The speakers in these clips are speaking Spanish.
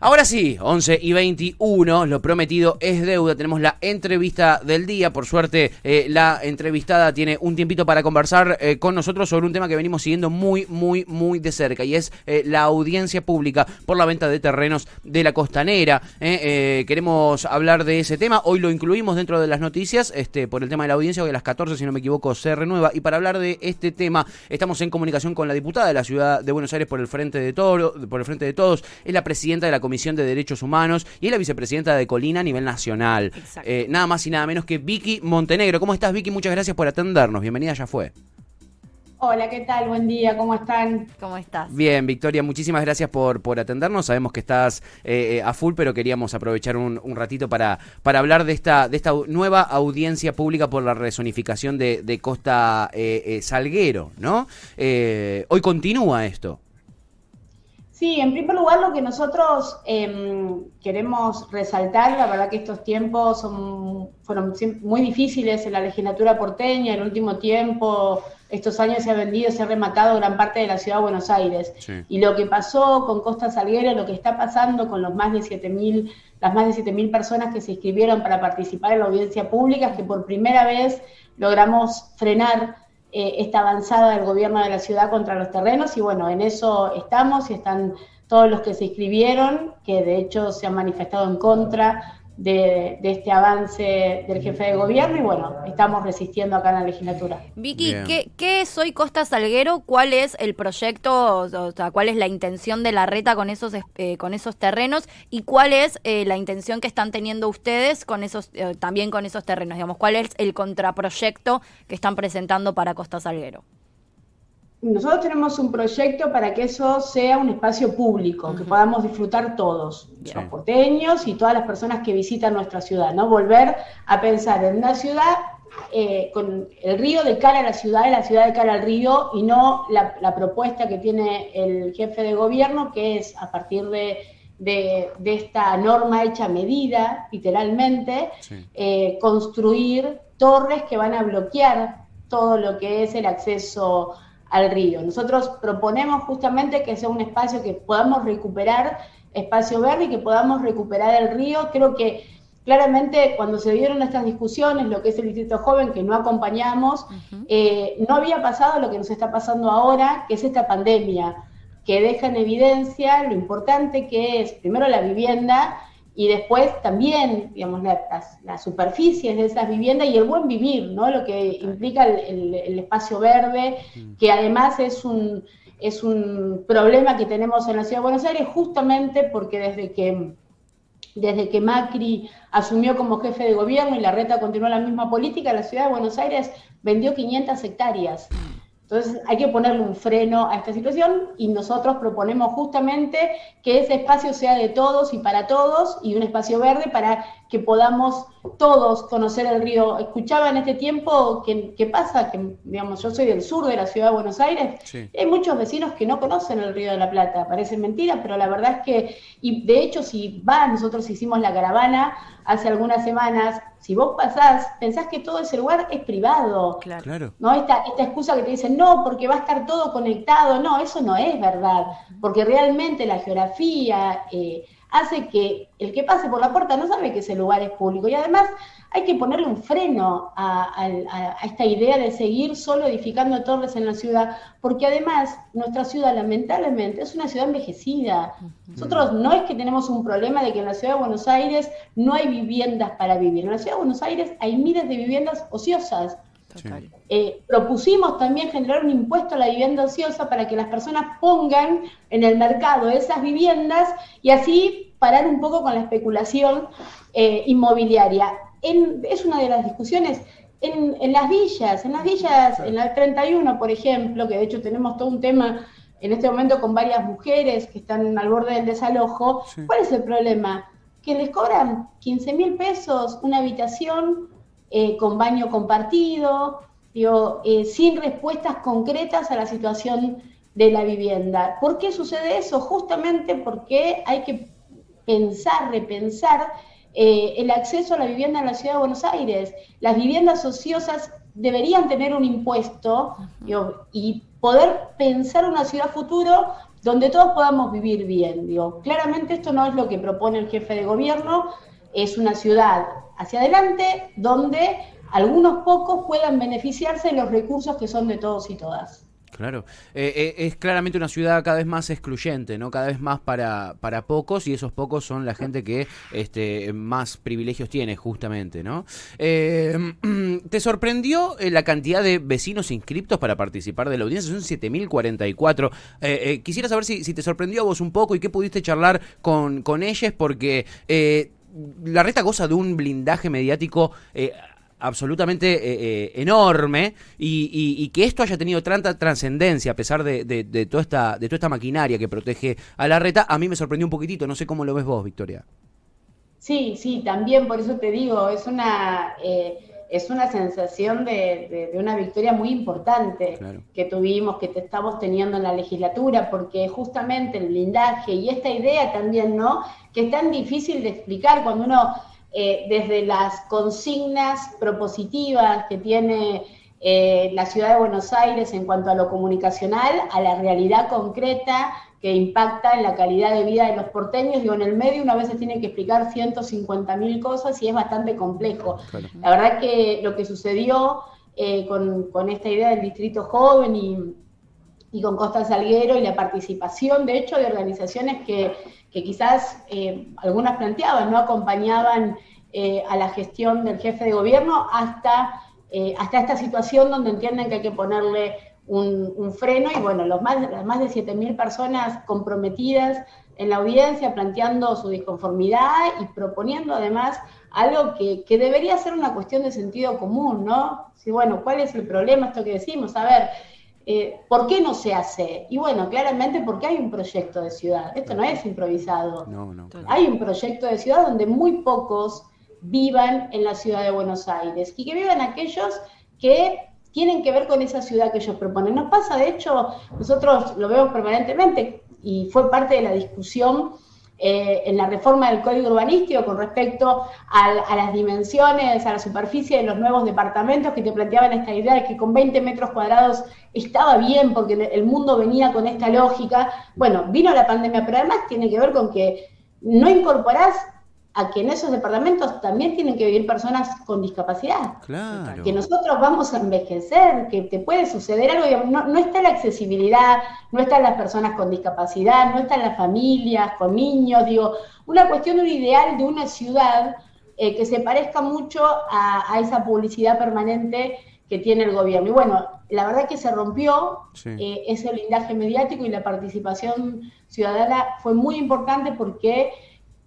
Ahora sí, 11 y 21, lo prometido es deuda. Tenemos la entrevista del día. Por suerte, eh, la entrevistada tiene un tiempito para conversar eh, con nosotros sobre un tema que venimos siguiendo muy, muy, muy de cerca y es eh, la audiencia pública por la venta de terrenos de la costanera. queremos hablar de ese tema. Hoy lo incluimos dentro de las noticias este, por el tema de la audiencia. Hoy a las 14, si no me equivoco, se renueva. Y para hablar de este tema, estamos en comunicación con la diputada de la ciudad de Buenos Aires por el Frente de, Todo, por el frente de Todos. Es la presidenta de la Comisión de Derechos Humanos y es la vicepresidenta de Colina a nivel nacional. Eh, nada más y nada menos que Vicky Montenegro. ¿Cómo estás, Vicky? Muchas gracias por atendernos. Bienvenida, ya fue. Hola, ¿qué tal? Buen día, ¿cómo están? ¿Cómo estás? Bien, Victoria, muchísimas gracias por, por atendernos. Sabemos que estás eh, a full, pero queríamos aprovechar un, ratito para, para hablar de esta, de esta nueva audiencia pública por la resonificación de, Costa eh, Salguero, ¿no? hoy continúa esto. Sí, en primer lugar lo que nosotros em, queremos resaltar, la verdad que estos tiempos son, fueron muy difíciles en la legislatura porteña, en el último tiempo, estos años se ha vendido, se ha rematado gran parte de la ciudad de Buenos Aires. Y lo que pasó con Costa Salguero, lo que está pasando con los más de 7.000, las más de 7.000 personas que se inscribieron para participar en la audiencia pública, es que por primera vez logramos frenar eh, esta avanzada del gobierno de la ciudad contra los terrenos y bueno, en eso estamos y están todos los que se inscribieron, que de hecho se han manifestado en contra de, este avance del jefe de gobierno y bueno, estamos resistiendo acá en la legislatura. Vicky, ¿qué, es hoy Costa Salguero? ¿Cuál es el proyecto, o sea, cuál es la intención de la reta con esos, eh, con esos terrenos y cuál es eh, la intención que están teniendo ustedes con esos, eh, también con esos terrenos? Digamos, ¿cuál es el contraproyecto que están presentando para Costa Salguero? Nosotros tenemos un proyecto para que eso sea un espacio público, que podamos disfrutar todos, los porteños y todas las personas que visitan nuestra ciudad, ¿no? Volver a pensar en una ciudad eh, con el río de cara a la ciudad y la ciudad de cara al río y no la, propuesta que tiene el jefe de gobierno, que es a partir de, esta norma hecha a medida, literalmente, eh, construir torres que van a bloquear todo lo que es el acceso al río. Nosotros proponemos justamente que sea un espacio que podamos recuperar, espacio verde y que podamos recuperar el río. Creo que claramente cuando se dieron estas discusiones, lo que es el Distrito Joven, que no acompañamos, eh, no había pasado lo que nos está pasando ahora, que es esta pandemia, que deja en evidencia lo importante que es, primero, la vivienda, y después también, digamos, las, superficies de esas viviendas y el buen vivir, ¿no? Lo que implica el, espacio verde, mm. que además es un, es un problema que tenemos en la Ciudad de Buenos Aires justamente porque desde que, desde que Macri asumió como jefe de gobierno y la reta continuó la misma política, la Ciudad de Buenos Aires vendió 500 hectáreas. Entonces hay que ponerle un freno a esta situación y nosotros proponemos justamente que ese espacio sea de todos y para todos y un espacio verde para que podamos todos conocer el río. Escuchaba en este tiempo que, pasa, que digamos, yo soy del sur de la ciudad de Buenos Aires, hay muchos vecinos que no conocen el río de la Plata, parece mentira, pero la verdad es que, y de hecho si va, nosotros hicimos la caravana hace algunas semanas, si vos pasás, pensás que todo ese lugar es privado. Claro. ¿no? Esta, esta excusa que te dicen, no, porque va a estar todo conectado, no, eso no es verdad, porque realmente la geografía... Eh, hace que el que pase por la puerta no sabe que ese lugar es público. Y además hay que ponerle un freno a, esta idea de seguir solo edificando torres en la ciudad, porque además nuestra ciudad lamentablemente es una ciudad envejecida. Nosotros no es que tenemos un problema de que en la ciudad de Buenos Aires no hay viviendas para vivir. En la ciudad de Buenos Aires hay miles de viviendas ociosas. Eh, propusimos también generar un impuesto a la vivienda ociosa para que las personas pongan en el mercado esas viviendas y así parar un poco con la especulación eh, inmobiliaria. es una de las discusiones. En, las villas, en las villas, en la 31, por ejemplo, que de hecho tenemos todo un tema en este momento con varias mujeres que están al borde del desalojo, ¿cuál es el problema? Que les cobran 15 mil pesos una habitación eh, con baño compartido, digo, eh, sin respuestas concretas a la situación de la vivienda. ¿Por qué sucede eso? Justamente porque hay que pensar, repensar eh, el acceso a la vivienda en la ciudad de Buenos Aires. Las viviendas ociosas deberían tener un impuesto y poder pensar una ciudad futuro donde todos podamos vivir bien. Digo, claramente esto no es lo que propone el jefe de gobierno, es una ciudad hacia adelante donde algunos pocos puedan beneficiarse de los recursos que son de todos y todas. Claro, eh, eh, es claramente una ciudad cada vez más excluyente, ¿no? Cada vez más para, para pocos y esos pocos son la gente que este, más privilegios tiene, justamente, ¿no? Eh, ¿Te sorprendió la cantidad de vecinos inscriptos para participar de la audiencia? Son 7.044. quisiera saber si, si, te sorprendió a vos un poco y qué pudiste charlar con, con ellos, porque la reta goza de un blindaje mediático absolutamente eh, eh, enorme y, que esto haya tenido tanta trascendencia a pesar de, toda esta, maquinaria que protege a la reta, a mí me sorprendió un poquitito, no sé cómo lo ves vos, Victoria. Sí, sí, también por eso te digo, es una, eh, es una sensación de, una victoria muy importante que tuvimos, que te estamos teniendo en la legislatura, porque justamente el blindaje y esta idea también, ¿no? Que es tan difícil de explicar cuando uno eh, desde las consignas propositivas que tiene eh, la ciudad de Buenos Aires en cuanto a lo comunicacional, a la realidad concreta que impacta en la calidad de vida de los porteños. Digo, en el medio una vez se tiene que explicar 150 mil cosas y es bastante complejo. La verdad que lo que sucedió eh, con, esta idea del distrito joven y, y con Costa Salguero y la participación, de hecho, de organizaciones que que quizás eh, algunas planteaban, no acompañaban eh, a la gestión del jefe de gobierno hasta, eh, hasta esta situación donde entienden que hay que ponerle un, freno y bueno, los más, las más de 7.000 personas comprometidas en la audiencia planteando su disconformidad y proponiendo además algo que, que, debería ser una cuestión de sentido común, ¿no? Si, bueno, ¿cuál es el problema? Esto que decimos, a ver, eh, ¿Por qué no se hace? Y bueno, claramente porque hay un proyecto de ciudad. Esto no es improvisado. Hay un proyecto de ciudad donde muy pocos vivan en la ciudad de Buenos Aires y que vivan aquellos que tienen que ver con esa ciudad que ellos proponen. Nos pasa, de hecho, nosotros lo vemos permanentemente y fue parte de la discusión eh, en la reforma del código urbanístico con respecto a, las dimensiones, a la superficie de los nuevos departamentos que te planteaban esta idea de que con 20 metros cuadrados estaba bien porque el mundo venía con esta lógica. Bueno, vino la pandemia, pero además tiene que ver con que no incorporás a que en esos departamentos también tienen que vivir personas con discapacidad. Claro. Que nosotros vamos a envejecer, que te puede suceder algo, no, no está la accesibilidad, no están las personas con discapacidad, no están las familias con niños, digo, una cuestión, un ideal de una ciudad eh, que se parezca mucho a, esa publicidad permanente que tiene el gobierno. Y bueno, la verdad que se rompió eh, ese blindaje mediático y la participación ciudadana fue muy importante porque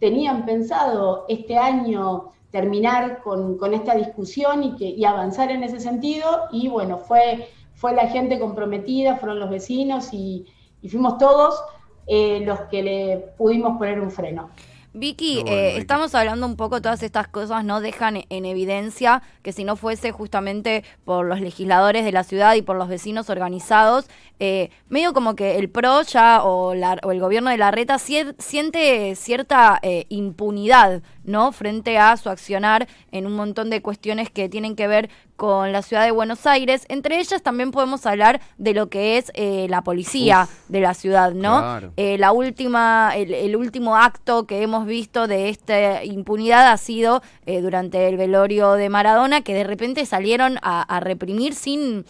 tenían pensado este año terminar con, esta discusión y, que, y avanzar en ese sentido. Y bueno, fue, fue la gente comprometida, fueron los vecinos y, fuimos todos eh, los que le pudimos poner un freno. Vicky, eh, estamos hablando un poco, todas estas cosas no dejan en evidencia que si no fuese justamente por los legisladores de la ciudad y por los vecinos organizados, eh, medio como que el PRO ya o, o el gobierno de la reta siente cierta eh, impunidad, ¿no? Frente a su accionar en un montón de cuestiones que tienen que ver con la ciudad de Buenos Aires. Entre ellas también podemos hablar de lo que es eh, la policía de la ciudad, ¿no? La última, el, último acto que hemos visto de esta impunidad ha sido eh, durante el velorio de Maradona, que de repente salieron a reprimir sin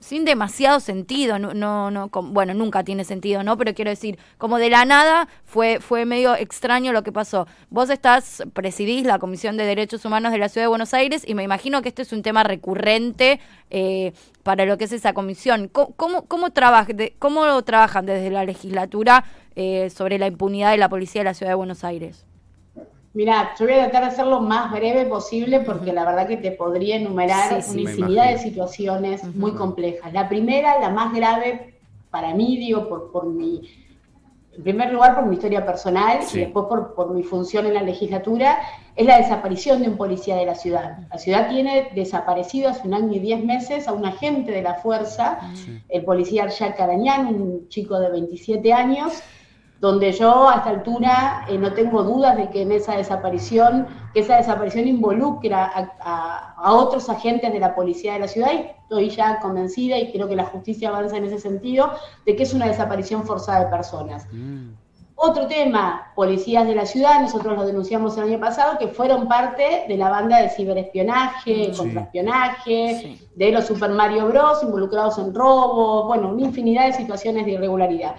sin demasiado sentido, no, no, no bueno, nunca tiene sentido, ¿no? Pero quiero decir, como de la nada fue, fue medio extraño lo que pasó. Vos estás, presidís la Comisión de Derechos Humanos de la Ciudad de Buenos Aires y me imagino que este es un tema recurrente eh, para lo que es esa comisión. ¿Cómo, cómo, cómo, cómo trabajan desde la legislatura eh, sobre la impunidad de la policía de la Ciudad de Buenos Aires? Mira, yo voy a tratar de hacerlo lo más breve posible porque la verdad que te podría enumerar una infinidad de situaciones muy complejas. La primera, la más grave para mí, digo, por, por mi, en primer lugar por mi historia personal y después por, por, mi función en la legislatura, es la desaparición de un policía de la ciudad. La ciudad tiene desaparecido hace un año y diez meses a un agente de la fuerza, el policía Arjak Carañán, un chico de 27 años, donde yo a esta altura eh, no tengo dudas de que en esa desaparición, que esa desaparición involucra a, otros agentes de la policía de la ciudad y estoy ya convencida y creo que la justicia avanza en ese sentido, de que es una desaparición forzada de personas. Mm. Otro tema, policías de la ciudad, nosotros lo denunciamos el año pasado, que fueron parte de la banda de ciberespionaje, contraespionaje, de los Super Mario Bros. involucrados en robo, bueno, una infinidad de situaciones de irregularidad.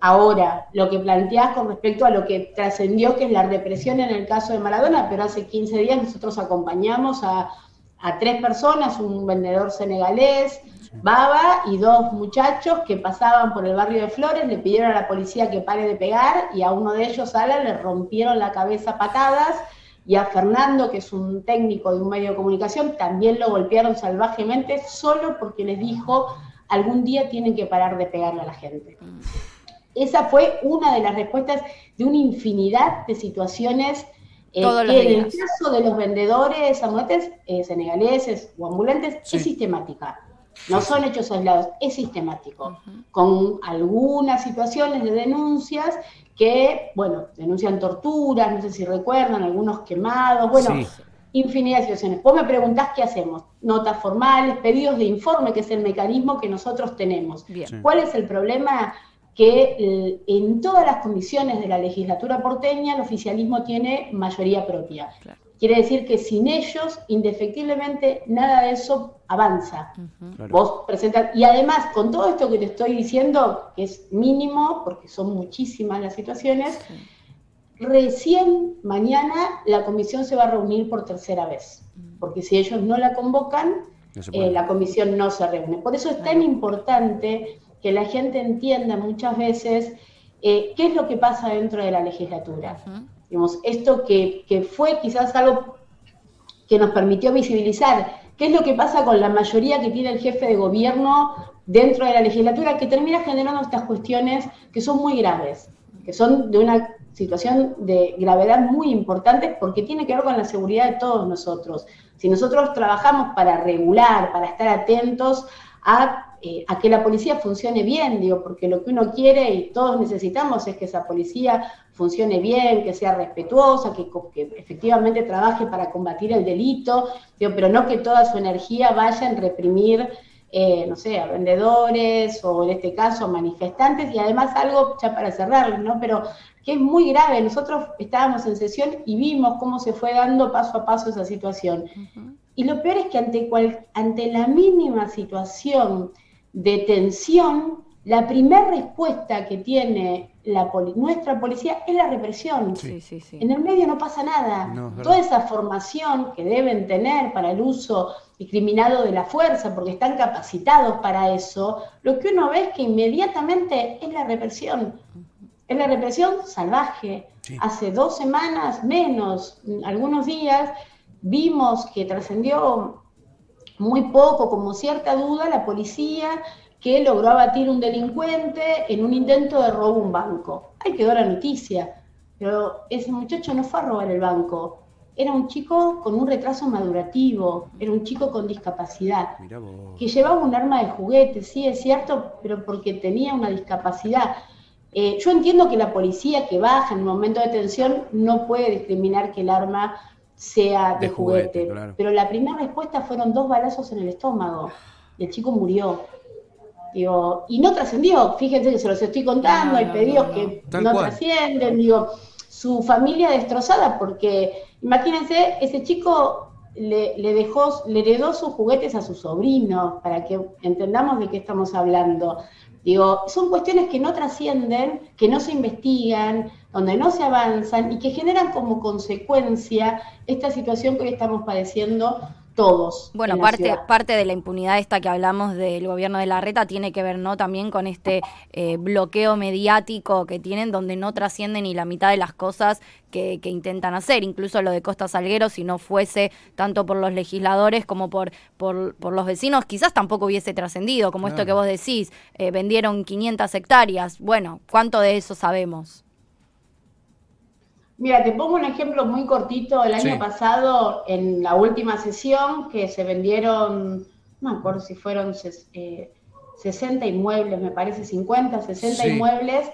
Ahora, lo que planteás con respecto a lo que trascendió, que es la represión en el caso de Maradona, pero hace 15 días nosotros acompañamos a, a tres personas, un vendedor senegalés, Baba y dos muchachos que pasaban por el barrio de Flores, le pidieron a la policía que pare de pegar y a uno de ellos, Ala, le rompieron la cabeza a patadas y a Fernando, que es un técnico de un medio de comunicación, también lo golpearon salvajemente solo porque les dijo algún día tienen que parar de pegarle a la gente. Esa fue una de las respuestas de una infinidad de situaciones eh, que en el caso de los vendedores amuletes eh, senegaleses o ambulantes es sistemática. No son hechos aislados, es sistemático, con algunas situaciones de denuncias que, bueno, denuncian torturas, no sé si recuerdan, algunos quemados, bueno, infinidad de situaciones. Vos me preguntás qué hacemos, notas formales, pedidos de informe, que es el mecanismo que nosotros tenemos. ¿Cuál es el problema? Que eh, en todas las condiciones de la legislatura porteña el oficialismo tiene mayoría propia. Quiere decir que sin ellos, indefectiblemente, nada de eso avanza. Vos presentas, y además, con todo esto que te estoy diciendo, que es mínimo, porque son muchísimas las situaciones, recién mañana la comisión se va a reunir por tercera vez, porque si ellos no la convocan, eh, la comisión no se reúne. Por eso es tan importante que la gente entienda muchas veces eh, qué es lo que pasa dentro de la legislatura. Digamos, esto que, fue quizás algo que nos permitió visibilizar qué es lo que pasa con la mayoría que tiene el jefe de gobierno dentro de la legislatura, que termina generando estas cuestiones que son muy graves, que son de una situación de gravedad muy importante porque tiene que ver con la seguridad de todos nosotros. Si nosotros trabajamos para regular, para estar atentos a eh, a que la policía funcione bien, digo, porque lo que uno quiere y todos necesitamos es que esa policía funcione bien, que sea respetuosa, que, efectivamente trabaje para combatir el delito, digo, pero no que toda su energía vaya en reprimir, eh, no sé, a vendedores o en este caso a manifestantes y además algo, ya para cerrar, ¿no? Pero que es muy grave. Nosotros estábamos en sesión y vimos cómo se fue dando paso a paso esa situación. Y lo peor es que ante, cual, ante la mínima situación de tensión, la primera respuesta que tiene la nuestra policía es la represión. En el medio no pasa nada. Toda esa formación que deben tener para el uso discriminado de la fuerza, porque están capacitados para eso, lo que uno ve es que inmediatamente es la represión. Es la represión salvaje. Hace dos semanas, menos, algunos días, vimos que trascendió muy poco, como cierta duda, la policía que logró abatir un delincuente en un intento de robo a un banco. Ahí quedó la noticia, pero ese muchacho no fue a robar el banco, era un chico con un retraso madurativo, era un chico con discapacidad, que llevaba un arma de juguete, sí, es cierto, pero porque tenía una discapacidad. Eh, yo entiendo que la policía que baja en un momento de tensión no puede discriminar que el arma sea de, juguete. Pero la primera respuesta fueron dos balazos en el estómago. Y el chico murió. Digo, y no trascendió, fíjense que se los estoy contando, hay pedidos que no. trascienden, digo, su familia destrozada, porque imagínense, ese chico le, le, dejó, le heredó sus juguetes a su sobrino, para que entendamos de qué estamos hablando. Digo, son cuestiones que no trascienden, que no se investigan, donde no se avanzan y que generan como consecuencia esta situación que hoy estamos padeciendo todos. Bueno, parte, parte de la impunidad esta que hablamos del gobierno de la reta tiene que ver no también con este eh, bloqueo mediático que tienen donde no trasciende ni la mitad de las cosas que, intentan hacer, incluso lo de Costa Salguero, si no fuese tanto por los legisladores como por, por, los vecinos, quizás tampoco hubiese trascendido, como esto que vos decís, eh, vendieron 500 hectáreas, bueno, ¿cuánto de eso sabemos? Mira, te pongo un ejemplo muy cortito. El año pasado, en la última sesión, que se vendieron, no me acuerdo si fueron 60 eh, inmuebles, me parece 50, 60 inmuebles,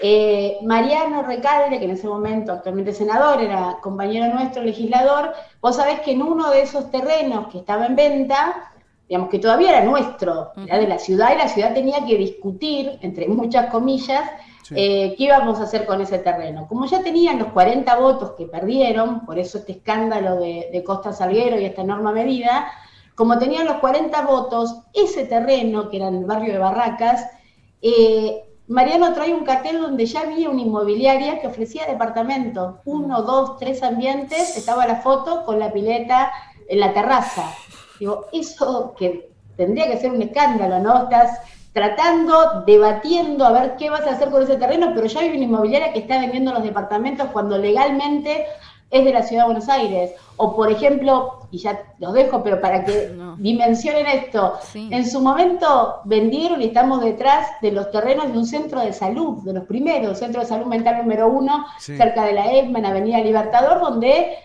Eh, Mariano Recalde, que en ese momento actualmente senador, era compañero nuestro legislador, vos sabés que en uno de esos terrenos que estaba en venta, digamos que todavía era nuestro, era de la ciudad, y la ciudad tenía que discutir, entre muchas comillas, eh, qué íbamos a hacer con ese terreno. Como ya tenían los 40 votos que perdieron, por eso este escándalo de, Costa Salguero y esta enorme medida, como tenían los 40 votos, ese terreno, que era en el barrio de Barracas, eh, Mariano trae un cartel donde ya había una inmobiliaria que ofrecía departamentos, uno, dos, tres ambientes, estaba la foto con la pileta en la terraza. Digo, eso que tendría que ser un escándalo, ¿no? Estás tratando, debatiendo a ver qué vas a hacer con ese terreno, pero ya hay una inmobiliaria que está vendiendo los departamentos cuando legalmente es de la ciudad de Buenos Aires. O por ejemplo, y ya los dejo, pero para que dimensionen esto, en su momento vendieron y estamos detrás de los terrenos de un centro de salud, de los primeros, centro de salud mental número uno, cerca de la ESMA, en Avenida Libertador, donde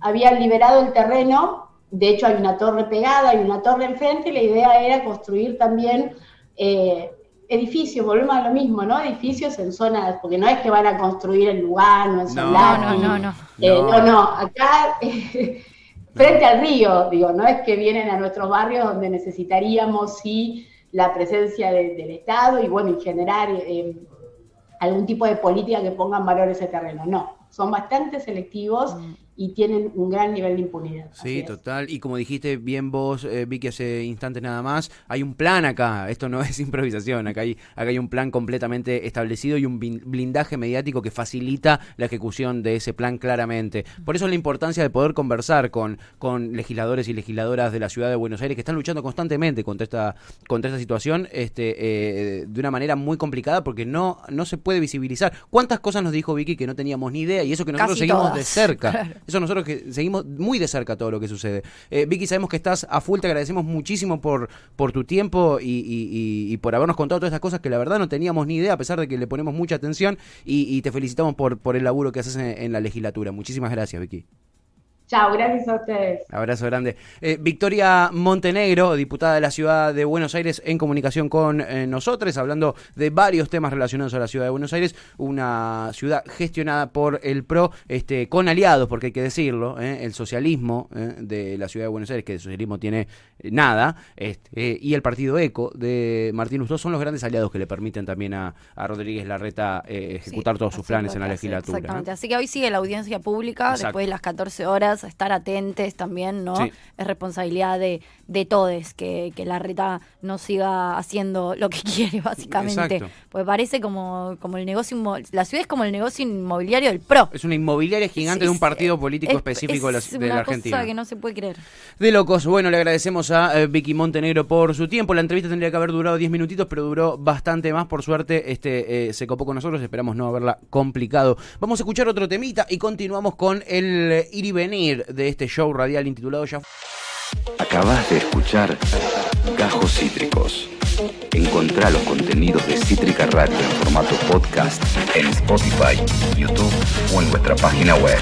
habían liberado el terreno. De hecho, hay una torre pegada, hay una torre enfrente, y la idea era construir también eh, edificios, volvemos a lo mismo, ¿no? Edificios en zonas, porque no es que van a construir en Lugano, en Solano. No, no, no. Eh, no. no, acá, frente al río, digo, no es que vienen a nuestros barrios donde necesitaríamos sí la presencia del Estado y bueno, y generar eh, algún tipo de política que ponga en valor ese terreno, no. Son bastante selectivos mm y tienen un gran nivel de impunidad. Sí, total. Y como dijiste bien vos, eh, vi que hace instantes nada más, hay un plan acá. Esto no es improvisación. Acá hay, acá hay un plan completamente establecido y un blindaje mediático que facilita la ejecución de ese plan claramente. Por eso la importancia de poder conversar con, con legisladores y legisladoras de la ciudad de Buenos Aires que están luchando constantemente contra esta, contra esta situación este, eh, de una manera muy complicada porque no, no se puede visibilizar. ¿Cuántas cosas nos dijo Vicky que no teníamos ni idea? Y eso que nosotros seguimos de cerca. Eso nosotros que seguimos muy de cerca todo lo que sucede. Eh, Vicky, sabemos que estás a full, te agradecemos muchísimo por, por tu tiempo y, por habernos contado todas estas cosas que la verdad no teníamos ni idea, a pesar de que le ponemos mucha atención y, te felicitamos por, por el laburo que haces en la legislatura. Muchísimas gracias, Vicky. Chao, gracias a ustedes. Abrazo grande. Eh, Victoria Montenegro, diputada de la ciudad de Buenos Aires, en comunicación con eh, nosotros, hablando de varios temas relacionados a la ciudad de Buenos Aires, una ciudad gestionada por el PRO, este, con aliados, porque hay que decirlo, eh, el socialismo de la ciudad de Buenos Aires, que el socialismo tiene nada, este, y el partido ECO de Martín Lustó son los grandes aliados que le permiten también a, Rodríguez Larreta ejecutar todos sus planes en la legislatura. Exactamente, así que hoy sigue la audiencia pública, después de las 14 horas estar atentes también, ¿no? Es responsabilidad de, de todos que, que la reta no siga haciendo lo que quiere, básicamente. Pues parece como, como el negocio, la ciudad es como el negocio inmobiliario del PRO. Es una inmobiliaria gigante de un partido político específico de la, de la Argentina. Cosa que no se puede creer. De locos. Bueno, le agradecemos a eh, Vicky Montenegro por su tiempo. La entrevista tendría que haber durado 10 minutitos, pero duró bastante más. Por suerte, este eh, se copó con nosotros. Esperamos no haberla complicado. Vamos a escuchar otro temita y continuamos con el ir y venir de este show radial intitulado Ya. Acabas de escuchar Gajos Cítricos. Encontrá los contenidos de Cítrica Radio en formato podcast en Spotify, YouTube o en nuestra página web.